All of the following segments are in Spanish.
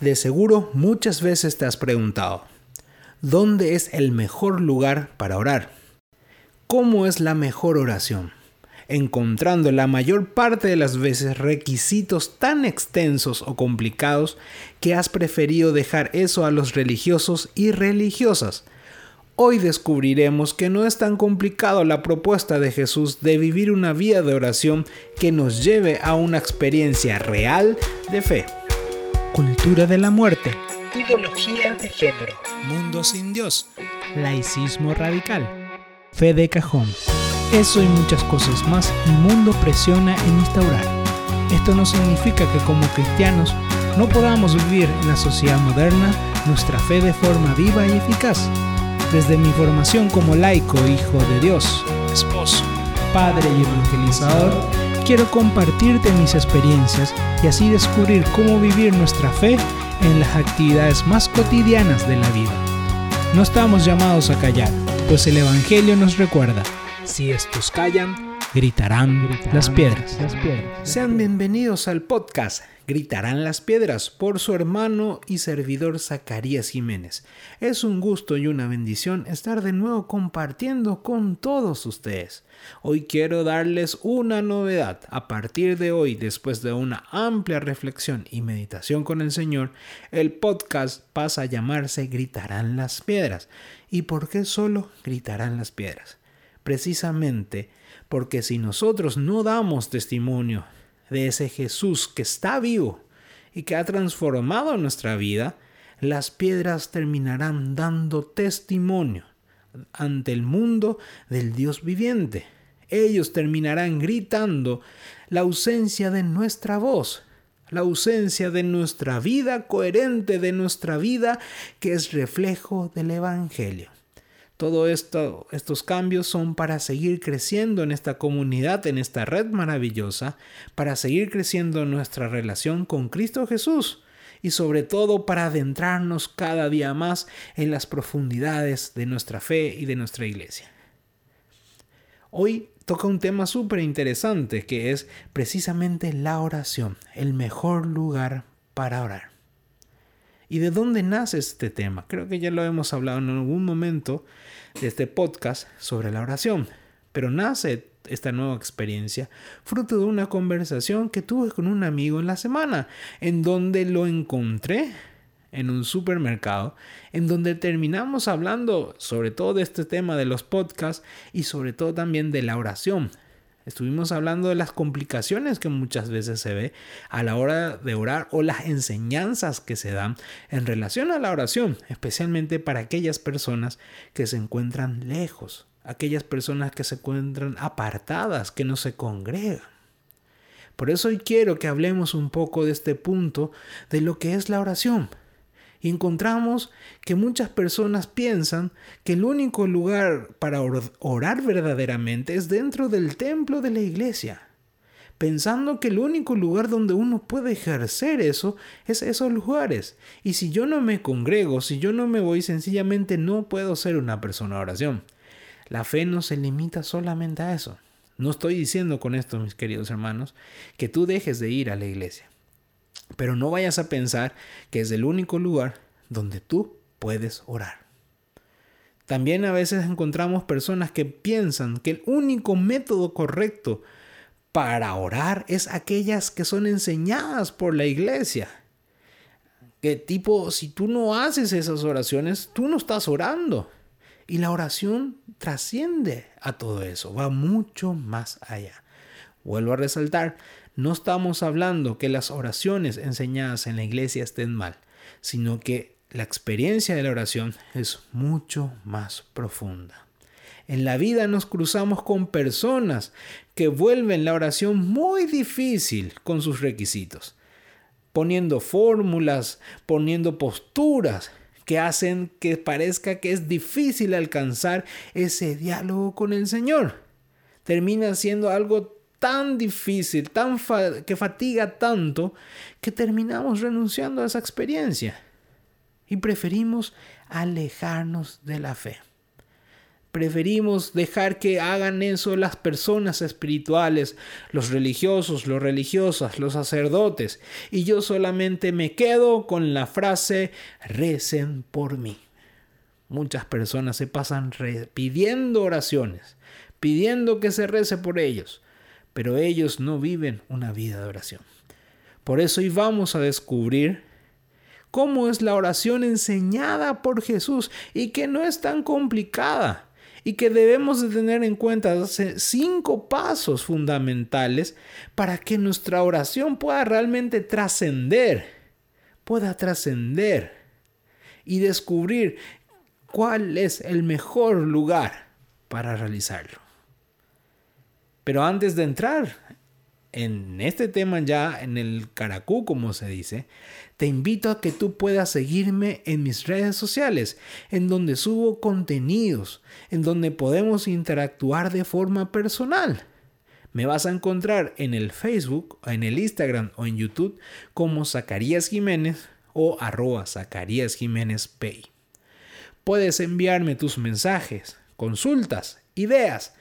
De seguro muchas veces te has preguntado, ¿dónde es el mejor lugar para orar? ¿Cómo es la mejor oración? Encontrando la mayor parte de las veces requisitos tan extensos o complicados que has preferido dejar eso a los religiosos y religiosas. Hoy descubriremos que no es tan complicado la propuesta de Jesús de vivir una vida de oración que nos lleve a una experiencia real de fe cultura de la muerte, ideología de género, mundo sin Dios, laicismo radical, fe de cajón. Eso y muchas cosas más el mundo presiona en instaurar. Esto no significa que como cristianos no podamos vivir en la sociedad moderna nuestra fe de forma viva y eficaz. Desde mi formación como laico, hijo de Dios, esposo, padre y evangelizador, quiero compartirte mis experiencias y así descubrir cómo vivir nuestra fe en las actividades más cotidianas de la vida. No estamos llamados a callar, pues el Evangelio nos recuerda, si estos callan, gritarán, las, piedras. las piedras. Sean bienvenidos al podcast Gritarán las piedras por su hermano y servidor Zacarías Jiménez. Es un gusto y una bendición estar de nuevo compartiendo con todos ustedes. Hoy quiero darles una novedad. A partir de hoy, después de una amplia reflexión y meditación con el Señor, el podcast pasa a llamarse Gritarán las piedras. ¿Y por qué solo gritarán las piedras? Precisamente porque si nosotros no damos testimonio de ese Jesús que está vivo y que ha transformado nuestra vida, las piedras terminarán dando testimonio ante el mundo del Dios viviente. Ellos terminarán gritando la ausencia de nuestra voz, la ausencia de nuestra vida coherente, de nuestra vida que es reflejo del Evangelio. Todo esto, estos cambios son para seguir creciendo en esta comunidad, en esta red maravillosa, para seguir creciendo en nuestra relación con Cristo Jesús y sobre todo para adentrarnos cada día más en las profundidades de nuestra fe y de nuestra iglesia. Hoy toca un tema súper interesante que es precisamente la oración, el mejor lugar para orar. ¿Y de dónde nace este tema? Creo que ya lo hemos hablado en algún momento de este podcast sobre la oración, pero nace esta nueva experiencia fruto de una conversación que tuve con un amigo en la semana, en donde lo encontré en un supermercado, en donde terminamos hablando sobre todo de este tema de los podcasts y sobre todo también de la oración. Estuvimos hablando de las complicaciones que muchas veces se ve a la hora de orar o las enseñanzas que se dan en relación a la oración, especialmente para aquellas personas que se encuentran lejos, aquellas personas que se encuentran apartadas, que no se congregan. Por eso hoy quiero que hablemos un poco de este punto de lo que es la oración encontramos que muchas personas piensan que el único lugar para orar verdaderamente es dentro del templo de la iglesia, pensando que el único lugar donde uno puede ejercer eso es esos lugares. Y si yo no me congrego, si yo no me voy, sencillamente no puedo ser una persona de oración. La fe no se limita solamente a eso. No estoy diciendo con esto, mis queridos hermanos, que tú dejes de ir a la iglesia. Pero no vayas a pensar que es el único lugar donde tú puedes orar. También a veces encontramos personas que piensan que el único método correcto para orar es aquellas que son enseñadas por la iglesia. Que tipo, si tú no haces esas oraciones, tú no estás orando. Y la oración trasciende a todo eso, va mucho más allá. Vuelvo a resaltar, no estamos hablando que las oraciones enseñadas en la iglesia estén mal, sino que la experiencia de la oración es mucho más profunda. En la vida nos cruzamos con personas que vuelven la oración muy difícil con sus requisitos, poniendo fórmulas, poniendo posturas que hacen que parezca que es difícil alcanzar ese diálogo con el Señor. Termina siendo algo tan difícil, tan que fatiga tanto, que terminamos renunciando a esa experiencia y preferimos alejarnos de la fe. Preferimos dejar que hagan eso las personas espirituales, los religiosos, los religiosas, los sacerdotes, y yo solamente me quedo con la frase recen por mí. Muchas personas se pasan pidiendo oraciones, pidiendo que se rece por ellos, pero ellos no viven una vida de oración. Por eso hoy vamos a descubrir cómo es la oración enseñada por Jesús y que no es tan complicada y que debemos de tener en cuenta cinco pasos fundamentales para que nuestra oración pueda realmente trascender, pueda trascender y descubrir cuál es el mejor lugar para realizarlo. Pero antes de entrar en este tema ya, en el caracú, como se dice, te invito a que tú puedas seguirme en mis redes sociales, en donde subo contenidos, en donde podemos interactuar de forma personal. Me vas a encontrar en el Facebook, en el Instagram o en YouTube como Zacarías Jiménez o arroba Zacarías Jiménez Pay. Puedes enviarme tus mensajes, consultas, ideas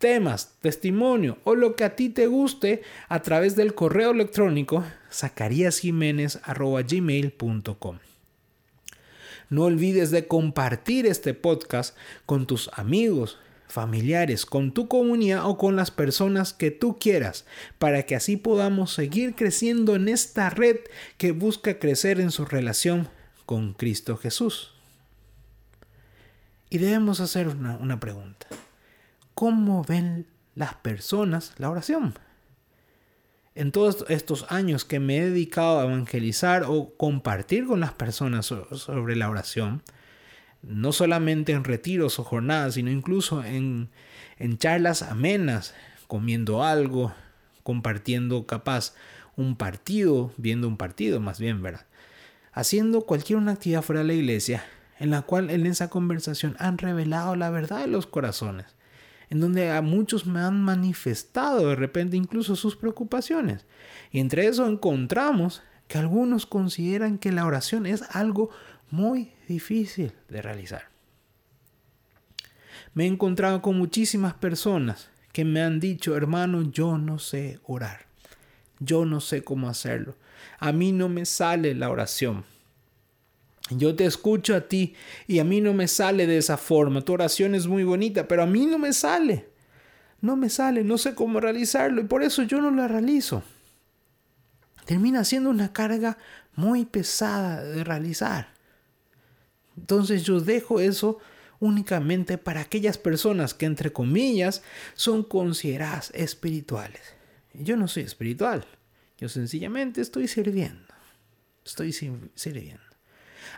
temas, testimonio o lo que a ti te guste a través del correo electrónico zacariasjiménez.gmail.com. No olvides de compartir este podcast con tus amigos, familiares, con tu comunidad o con las personas que tú quieras, para que así podamos seguir creciendo en esta red que busca crecer en su relación con Cristo Jesús. Y debemos hacer una pregunta cómo ven las personas la oración. En todos estos años que me he dedicado a evangelizar o compartir con las personas sobre la oración, no solamente en retiros o jornadas, sino incluso en, en charlas amenas, comiendo algo, compartiendo capaz un partido, viendo un partido más bien, ¿verdad? Haciendo cualquier una actividad fuera de la iglesia, en la cual en esa conversación han revelado la verdad de los corazones en donde a muchos me han manifestado de repente incluso sus preocupaciones. Y entre eso encontramos que algunos consideran que la oración es algo muy difícil de realizar. Me he encontrado con muchísimas personas que me han dicho, hermano, yo no sé orar. Yo no sé cómo hacerlo. A mí no me sale la oración. Yo te escucho a ti y a mí no me sale de esa forma. Tu oración es muy bonita, pero a mí no me sale. No me sale, no sé cómo realizarlo y por eso yo no la realizo. Termina siendo una carga muy pesada de realizar. Entonces yo dejo eso únicamente para aquellas personas que entre comillas son consideradas espirituales. Yo no soy espiritual. Yo sencillamente estoy sirviendo. Estoy sirviendo.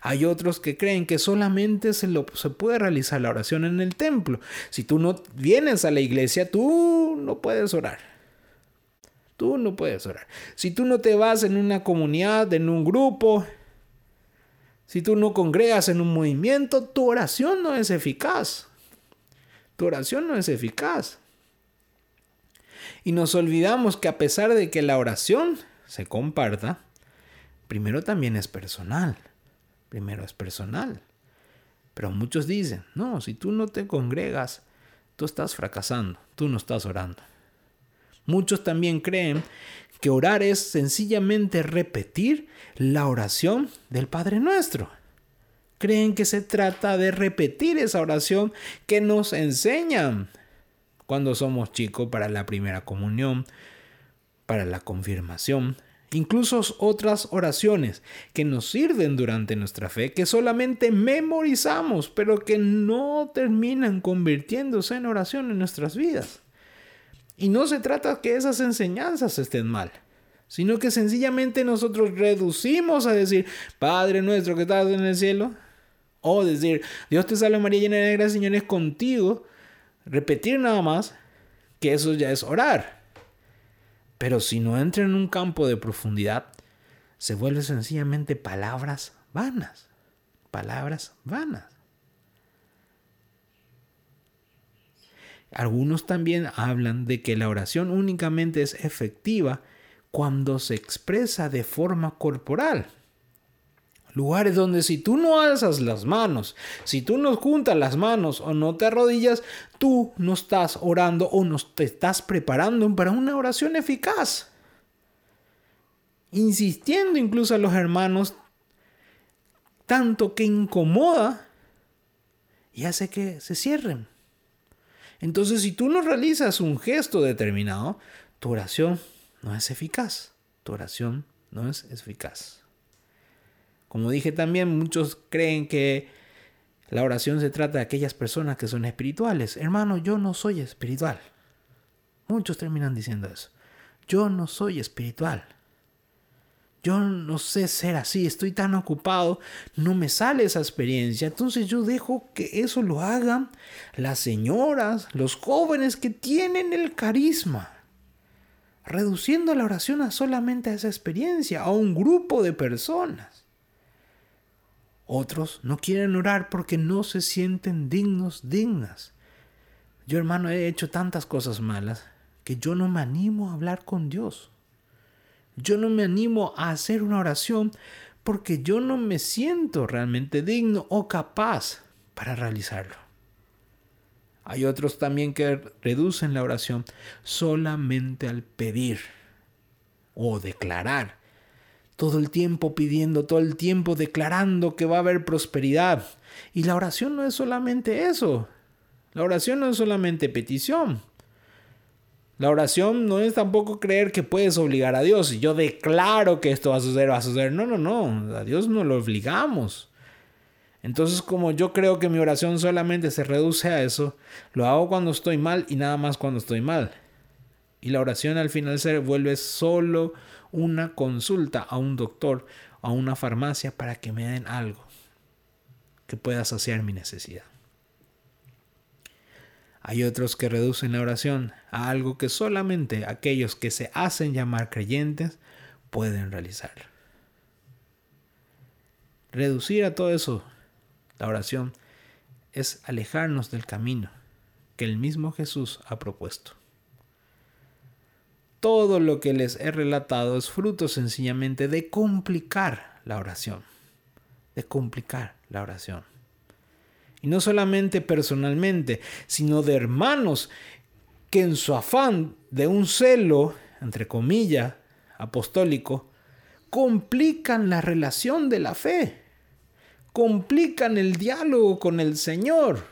Hay otros que creen que solamente se, lo, se puede realizar la oración en el templo. Si tú no vienes a la iglesia, tú no puedes orar. Tú no puedes orar. Si tú no te vas en una comunidad, en un grupo, si tú no congregas en un movimiento, tu oración no es eficaz. Tu oración no es eficaz. Y nos olvidamos que a pesar de que la oración se comparta, primero también es personal primero es personal. Pero muchos dicen, no, si tú no te congregas, tú estás fracasando, tú no estás orando. Muchos también creen que orar es sencillamente repetir la oración del Padre Nuestro. Creen que se trata de repetir esa oración que nos enseñan cuando somos chicos para la primera comunión, para la confirmación, incluso otras oraciones que nos sirven durante nuestra fe, que solamente memorizamos, pero que no terminan convirtiéndose en oración en nuestras vidas. Y no se trata que esas enseñanzas estén mal, sino que sencillamente nosotros reducimos a decir, Padre nuestro que estás en el cielo, o decir, Dios te salve María llena de gracia, Señor es contigo, repetir nada más, que eso ya es orar. Pero si no entra en un campo de profundidad, se vuelve sencillamente palabras vanas. Palabras vanas. Algunos también hablan de que la oración únicamente es efectiva cuando se expresa de forma corporal. Lugares donde si tú no alzas las manos, si tú no juntas las manos o no te arrodillas, tú no estás orando o no te estás preparando para una oración eficaz. Insistiendo incluso a los hermanos, tanto que incomoda y hace que se cierren. Entonces, si tú no realizas un gesto determinado, tu oración no es eficaz. Tu oración no es eficaz. Como dije también, muchos creen que la oración se trata de aquellas personas que son espirituales. Hermano, yo no soy espiritual. Muchos terminan diciendo eso. Yo no soy espiritual. Yo no sé ser así, estoy tan ocupado, no me sale esa experiencia. Entonces yo dejo que eso lo hagan las señoras, los jóvenes que tienen el carisma. Reduciendo la oración a solamente a esa experiencia, a un grupo de personas. Otros no quieren orar porque no se sienten dignos, dignas. Yo hermano he hecho tantas cosas malas que yo no me animo a hablar con Dios. Yo no me animo a hacer una oración porque yo no me siento realmente digno o capaz para realizarlo. Hay otros también que reducen la oración solamente al pedir o declarar todo el tiempo pidiendo, todo el tiempo declarando que va a haber prosperidad. Y la oración no es solamente eso. La oración no es solamente petición. La oración no es tampoco creer que puedes obligar a Dios. Yo declaro que esto va a suceder, va a suceder. No, no, no. A Dios no lo obligamos. Entonces, como yo creo que mi oración solamente se reduce a eso, lo hago cuando estoy mal y nada más cuando estoy mal. Y la oración al final se vuelve solo una consulta a un doctor, a una farmacia para que me den algo que pueda saciar mi necesidad. Hay otros que reducen la oración a algo que solamente aquellos que se hacen llamar creyentes pueden realizar. Reducir a todo eso, la oración, es alejarnos del camino que el mismo Jesús ha propuesto todo lo que les he relatado es fruto sencillamente de complicar la oración. De complicar la oración. Y no solamente personalmente, sino de hermanos que en su afán de un celo, entre comillas, apostólico, complican la relación de la fe, complican el diálogo con el Señor,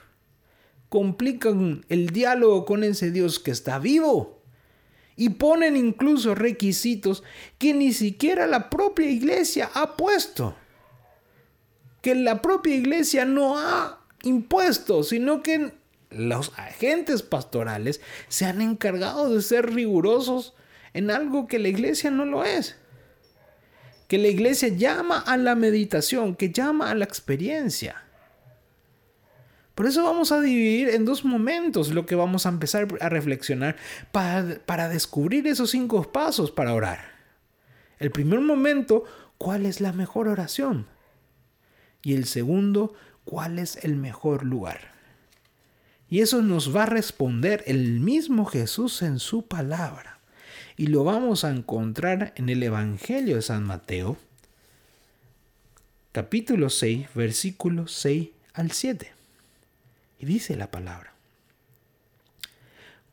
complican el diálogo con ese Dios que está vivo y ponen incluso requisitos que ni siquiera la propia iglesia ha puesto. Que la propia iglesia no ha impuesto, sino que los agentes pastorales se han encargado de ser rigurosos en algo que la iglesia no lo es. Que la iglesia llama a la meditación, que llama a la experiencia. Por eso vamos a dividir en dos momentos lo que vamos a empezar a reflexionar para, descubrir esos cinco pasos para orar. El primer momento, ¿cuál es la mejor oración? Y el segundo, ¿cuál es el mejor lugar? Y eso nos va a responder el mismo Jesús en su palabra. Y lo vamos a encontrar en el Evangelio de San Mateo, capítulo 6, versículos 6 al 7. Y dice la palabra.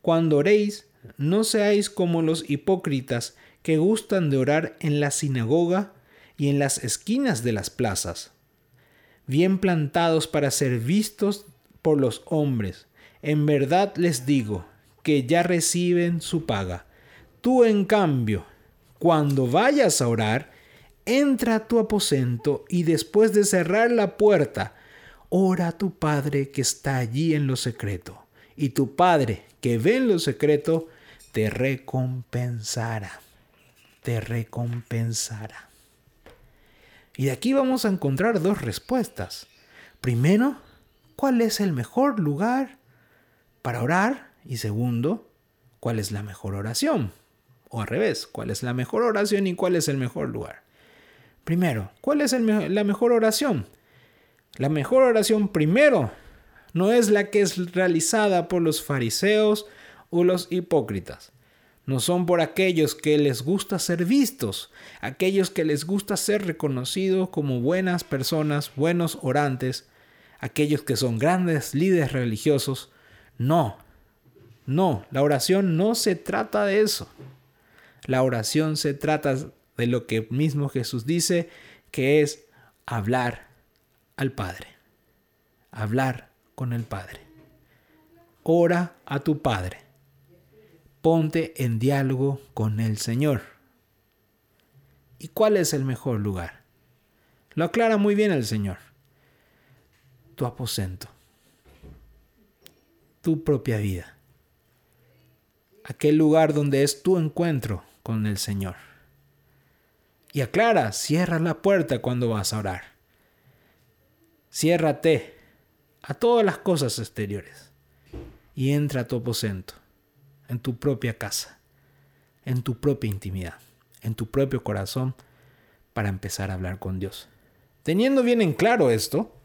Cuando oréis, no seáis como los hipócritas que gustan de orar en la sinagoga y en las esquinas de las plazas, bien plantados para ser vistos por los hombres. En verdad les digo que ya reciben su paga. Tú, en cambio, cuando vayas a orar, entra a tu aposento y después de cerrar la puerta, ora a tu Padre que está allí en lo secreto, y tu Padre que ve en lo secreto, te recompensará, te recompensará. Y de aquí vamos a encontrar dos respuestas. Primero, ¿cuál es el mejor lugar para orar? Y segundo, ¿cuál es la mejor oración? O al revés, ¿cuál es la mejor oración y cuál es el mejor lugar? Primero, ¿cuál es la mejor oración? La mejor oración primero no es la que es realizada por los fariseos o los hipócritas. no son por aquellos que les gusta ser vistos, aquellos que les gusta ser reconocidos como buenas personas, buenos orantes, aquellos que son grandes líderes religiosos. No, no, la oración no se trata de eso. La oración se trata de lo que mismo Jesús dice, que es hablar al Padre. Hablar con el Padre. Ora a tu Padre ponte en diálogo con el Señor. ¿Y cuál es el mejor lugar? Lo aclara muy bien el Señor. Tu aposento. Tu propia vida. Aquel lugar donde es tu encuentro con el Señor. Y aclara, cierra la puerta cuando vas a orar. Ciérrate a todas las cosas exteriores y entra a tu aposento en tu propia casa, en tu propia intimidad, en tu propio corazón, para empezar a hablar con Dios. Teniendo bien en claro esto,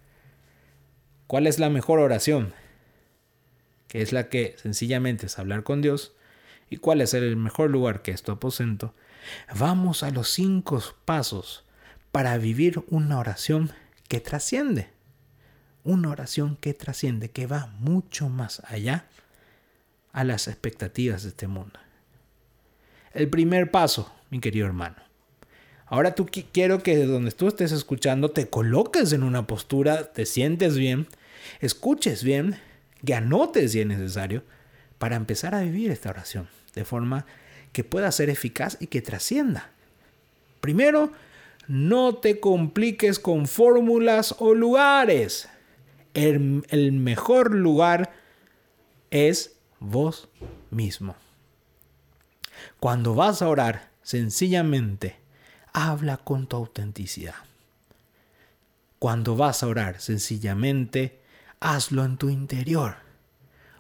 ¿cuál es la mejor oración? Que es la que sencillamente es hablar con Dios. ¿Y cuál es el mejor lugar que es tu aposento? Vamos a los cinco pasos para vivir una oración que trasciende. Una oración que trasciende, que va mucho más allá a las expectativas de este mundo. El primer paso, mi querido hermano. Ahora tú quiero que donde tú estés escuchando te coloques en una postura, te sientes bien, escuches bien, que anotes si es necesario, para empezar a vivir esta oración, de forma que pueda ser eficaz y que trascienda. Primero, no te compliques con fórmulas o lugares. El, mejor lugar es vos mismo. Cuando vas a orar, sencillamente habla con tu autenticidad. Cuando vas a orar, sencillamente hazlo en tu interior.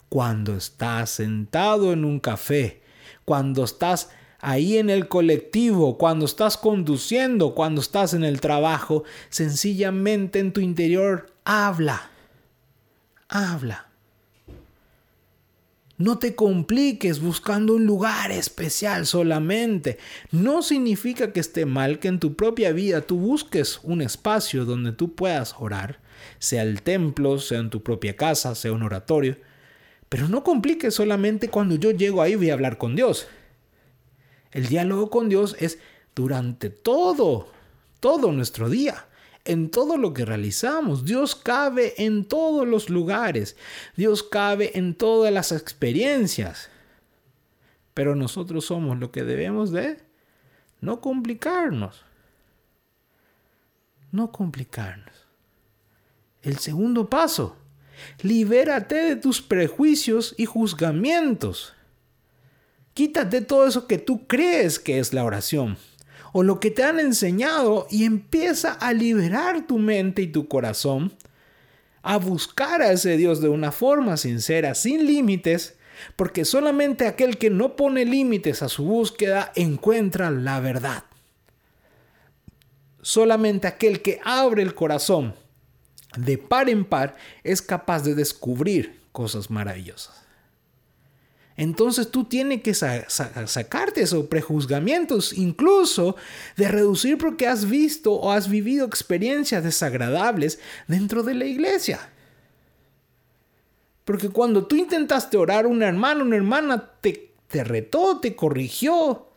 Cuando estás sentado en un café, cuando estás ahí en el colectivo, cuando estás conduciendo, cuando estás en el trabajo, sencillamente en tu interior habla. Habla. No te compliques buscando un lugar especial solamente. No significa que esté mal que en tu propia vida tú busques un espacio donde tú puedas orar, sea el templo, sea en tu propia casa, sea un oratorio. Pero no compliques solamente cuando yo llego ahí voy a hablar con Dios. El diálogo con Dios es durante todo, todo nuestro día en todo lo que realizamos. Dios cabe en todos los lugares. Dios cabe en todas las experiencias. Pero nosotros somos lo que debemos de no complicarnos. No complicarnos. El segundo paso. Libérate de tus prejuicios y juzgamientos. Quítate todo eso que tú crees que es la oración o lo que te han enseñado y empieza a liberar tu mente y tu corazón, a buscar a ese Dios de una forma sincera, sin límites, porque solamente aquel que no pone límites a su búsqueda encuentra la verdad. Solamente aquel que abre el corazón de par en par es capaz de descubrir cosas maravillosas. Entonces tú tienes que sacarte esos prejuzgamientos, incluso de reducir porque has visto o has vivido experiencias desagradables dentro de la iglesia. Porque cuando tú intentaste orar, un hermano, una hermana te, te retó, te corrigió,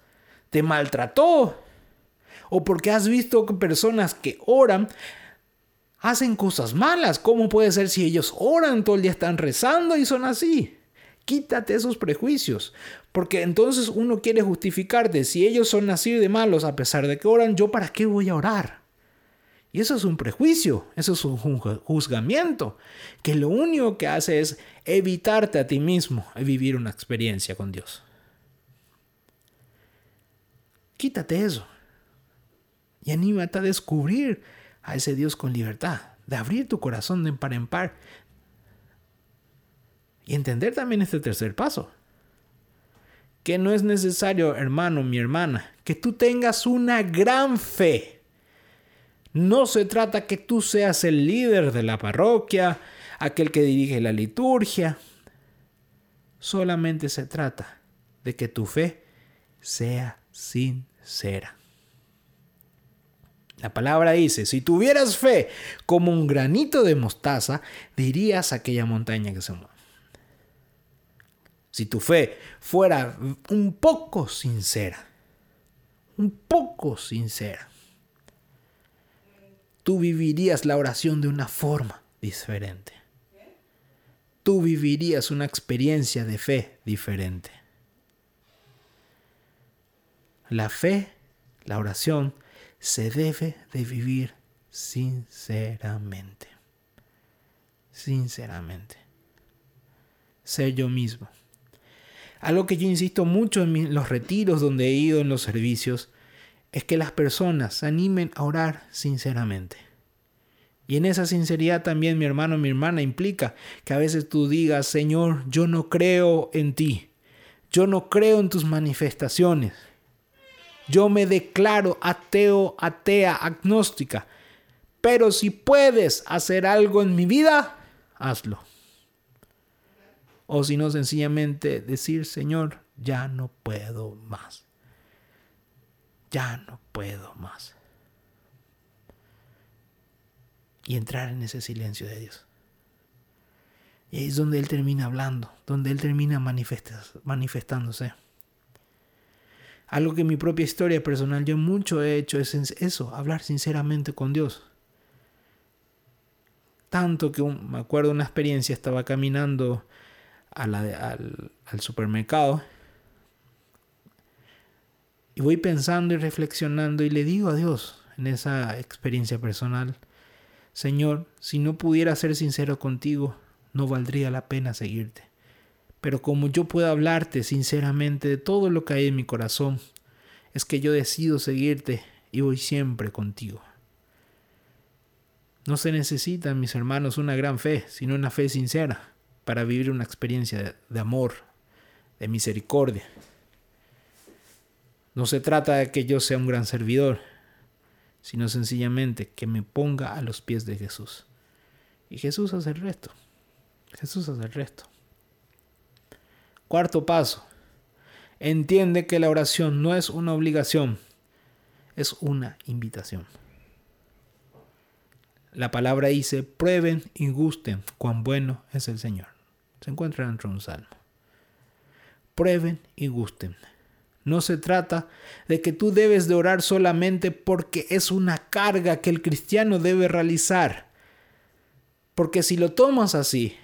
te maltrató. O porque has visto que personas que oran hacen cosas malas. ¿Cómo puede ser si ellos oran todo el día, están rezando y son así? Quítate esos prejuicios, porque entonces uno quiere justificarte. Si ellos son así de malos a pesar de que oran, ¿yo para qué voy a orar? Y eso es un prejuicio, eso es un juzgamiento, que lo único que hace es evitarte a ti mismo vivir una experiencia con Dios. Quítate eso y anímate a descubrir a ese Dios con libertad, de abrir tu corazón de par en par, y entender también este tercer paso. Que no es necesario, hermano, mi hermana, que tú tengas una gran fe. No se trata que tú seas el líder de la parroquia, aquel que dirige la liturgia. Solamente se trata de que tu fe sea sincera. La palabra dice, si tuvieras fe como un granito de mostaza, dirías aquella montaña que se mueve. Si tu fe fuera un poco sincera, un poco sincera, tú vivirías la oración de una forma diferente. Tú vivirías una experiencia de fe diferente. La fe, la oración, se debe de vivir sinceramente. Sinceramente. Ser yo mismo. Algo que yo insisto mucho en los retiros donde he ido en los servicios es que las personas se animen a orar sinceramente. Y en esa sinceridad también mi hermano, mi hermana implica que a veces tú digas, Señor, yo no creo en ti. Yo no creo en tus manifestaciones. Yo me declaro ateo, atea, agnóstica. Pero si puedes hacer algo en mi vida, hazlo. O si no, sencillamente decir, Señor, ya no puedo más. Ya no puedo más. Y entrar en ese silencio de Dios. Y ahí es donde Él termina hablando, donde Él termina manifestándose. Algo que en mi propia historia personal yo mucho he hecho es eso, hablar sinceramente con Dios. Tanto que me acuerdo una experiencia, estaba caminando al, al supermercado y voy pensando y reflexionando y le digo a Dios en esa experiencia personal, Señor, si no pudiera ser sincero contigo, no valdría la pena seguirte. Pero como yo puedo hablarte sinceramente de todo lo que hay en mi corazón, es que yo decido seguirte y voy siempre contigo. No se necesita, mis hermanos, una gran fe, sino una fe sincera para vivir una experiencia de amor, de misericordia. No se trata de que yo sea un gran servidor, sino sencillamente que me ponga a los pies de Jesús. Y Jesús hace el resto. Jesús hace el resto. Cuarto paso. Entiende que la oración no es una obligación, es una invitación. La palabra dice, prueben y gusten cuán bueno es el Señor. Se encuentra dentro de un salmo. Prueben y gusten. No se trata de que tú debes de orar solamente porque es una carga que el cristiano debe realizar. Porque si lo tomas así,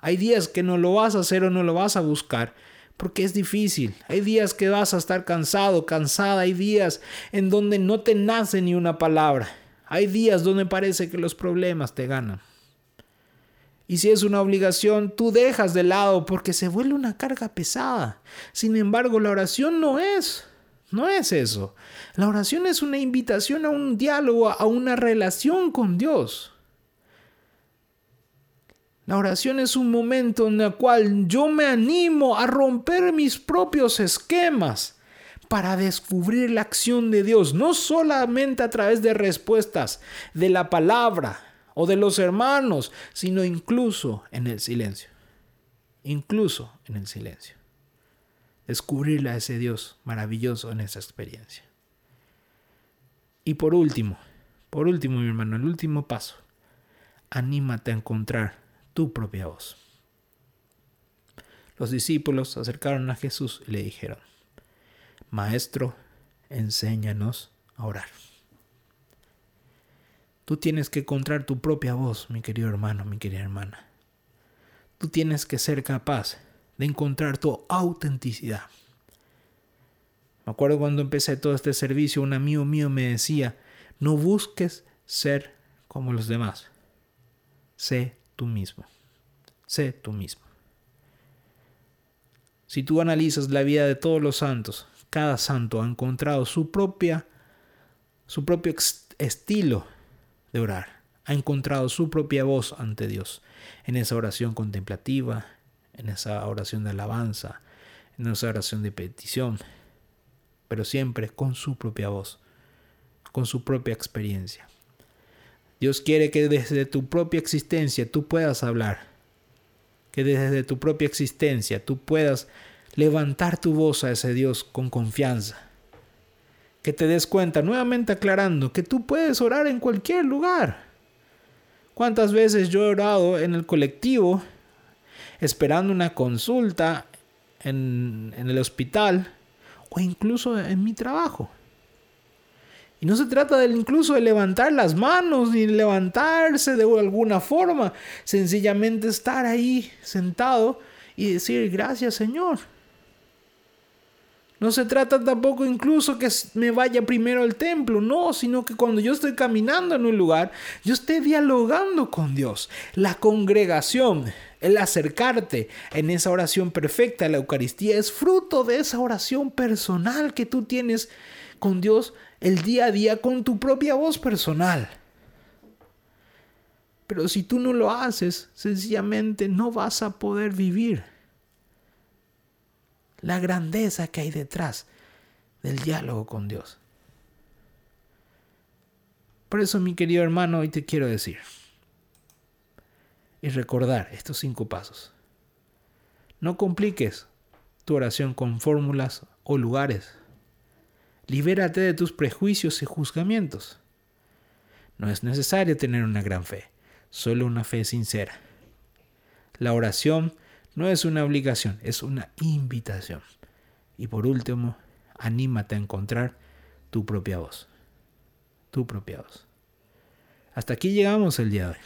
hay días que no lo vas a hacer o no lo vas a buscar porque es difícil. Hay días que vas a estar cansado, cansada. Hay días en donde no te nace ni una palabra. Hay días donde parece que los problemas te ganan. Y si es una obligación, tú dejas de lado porque se vuelve una carga pesada. Sin embargo, la oración no es. No es eso. La oración es una invitación a un diálogo, a una relación con Dios. La oración es un momento en el cual yo me animo a romper mis propios esquemas para descubrir la acción de Dios, no solamente a través de respuestas de la palabra o de los hermanos, sino incluso en el silencio. Incluso en el silencio. Descubrirle a ese Dios maravilloso en esa experiencia. Y por último, por último, mi hermano, el último paso. Anímate a encontrar tu propia voz. Los discípulos se acercaron a Jesús y le dijeron, Maestro, enséñanos a orar. Tú tienes que encontrar tu propia voz, mi querido hermano, mi querida hermana. Tú tienes que ser capaz de encontrar tu autenticidad. Me acuerdo cuando empecé todo este servicio, un amigo mío me decía, no busques ser como los demás. Sé tú mismo. Sé tú mismo. Si tú analizas la vida de todos los santos, cada santo ha encontrado su propia su propio estilo de orar. Ha encontrado su propia voz ante Dios en esa oración contemplativa, en esa oración de alabanza, en esa oración de petición, pero siempre con su propia voz, con su propia experiencia. Dios quiere que desde tu propia existencia tú puedas hablar, que desde tu propia existencia tú puedas levantar tu voz a ese Dios con confianza. Que te des cuenta, nuevamente aclarando, que tú puedes orar en cualquier lugar. ¿Cuántas veces yo he orado en el colectivo, esperando una consulta en, en el hospital o incluso en mi trabajo? Y no se trata de, incluso de levantar las manos ni levantarse de alguna forma. Sencillamente estar ahí sentado y decir gracias Señor. No se trata tampoco incluso que me vaya primero al templo, no, sino que cuando yo estoy caminando en un lugar, yo esté dialogando con Dios. La congregación, el acercarte en esa oración perfecta a la Eucaristía es fruto de esa oración personal que tú tienes con Dios el día a día con tu propia voz personal. Pero si tú no lo haces, sencillamente no vas a poder vivir la grandeza que hay detrás del diálogo con Dios. Por eso, mi querido hermano, hoy te quiero decir y recordar estos cinco pasos. No compliques tu oración con fórmulas o lugares Libérate de tus prejuicios y juzgamientos. No es necesario tener una gran fe, solo una fe sincera. La oración no es una obligación, es una invitación. Y por último, anímate a encontrar tu propia voz. Tu propia voz. Hasta aquí llegamos el día de hoy.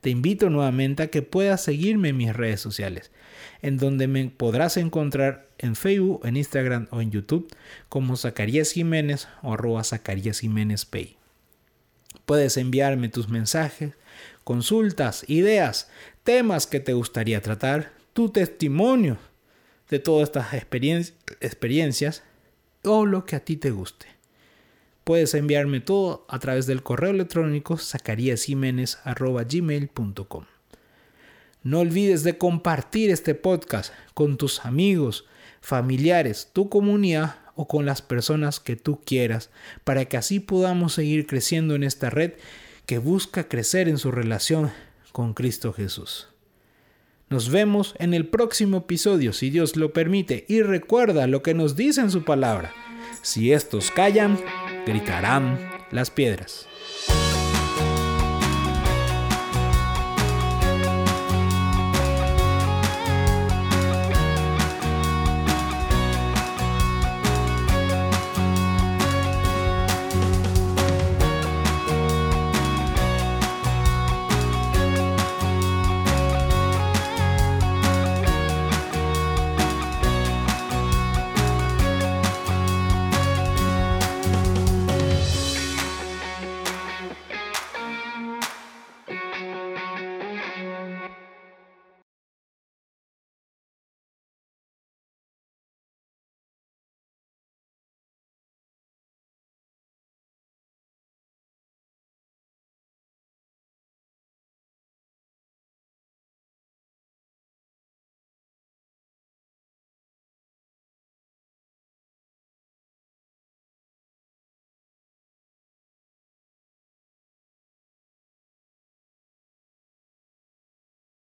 Te invito nuevamente a que puedas seguirme en mis redes sociales, en donde me podrás encontrar en Facebook, en Instagram o en YouTube como Zacarías Jiménez o arroba Zacarías Jiménez Pay. Puedes enviarme tus mensajes, consultas, ideas, temas que te gustaría tratar, tu testimonio de todas estas experiencias o lo que a ti te guste. Puedes enviarme todo a través del correo electrónico zacariasjiménez.gmail.com No olvides de compartir este podcast con tus amigos, familiares, tu comunidad o con las personas que tú quieras, para que así podamos seguir creciendo en esta red que busca crecer en su relación con Cristo Jesús. Nos vemos en el próximo episodio, si Dios lo permite, y recuerda lo que nos dice en su palabra. Si estos callan, gritarán las piedras.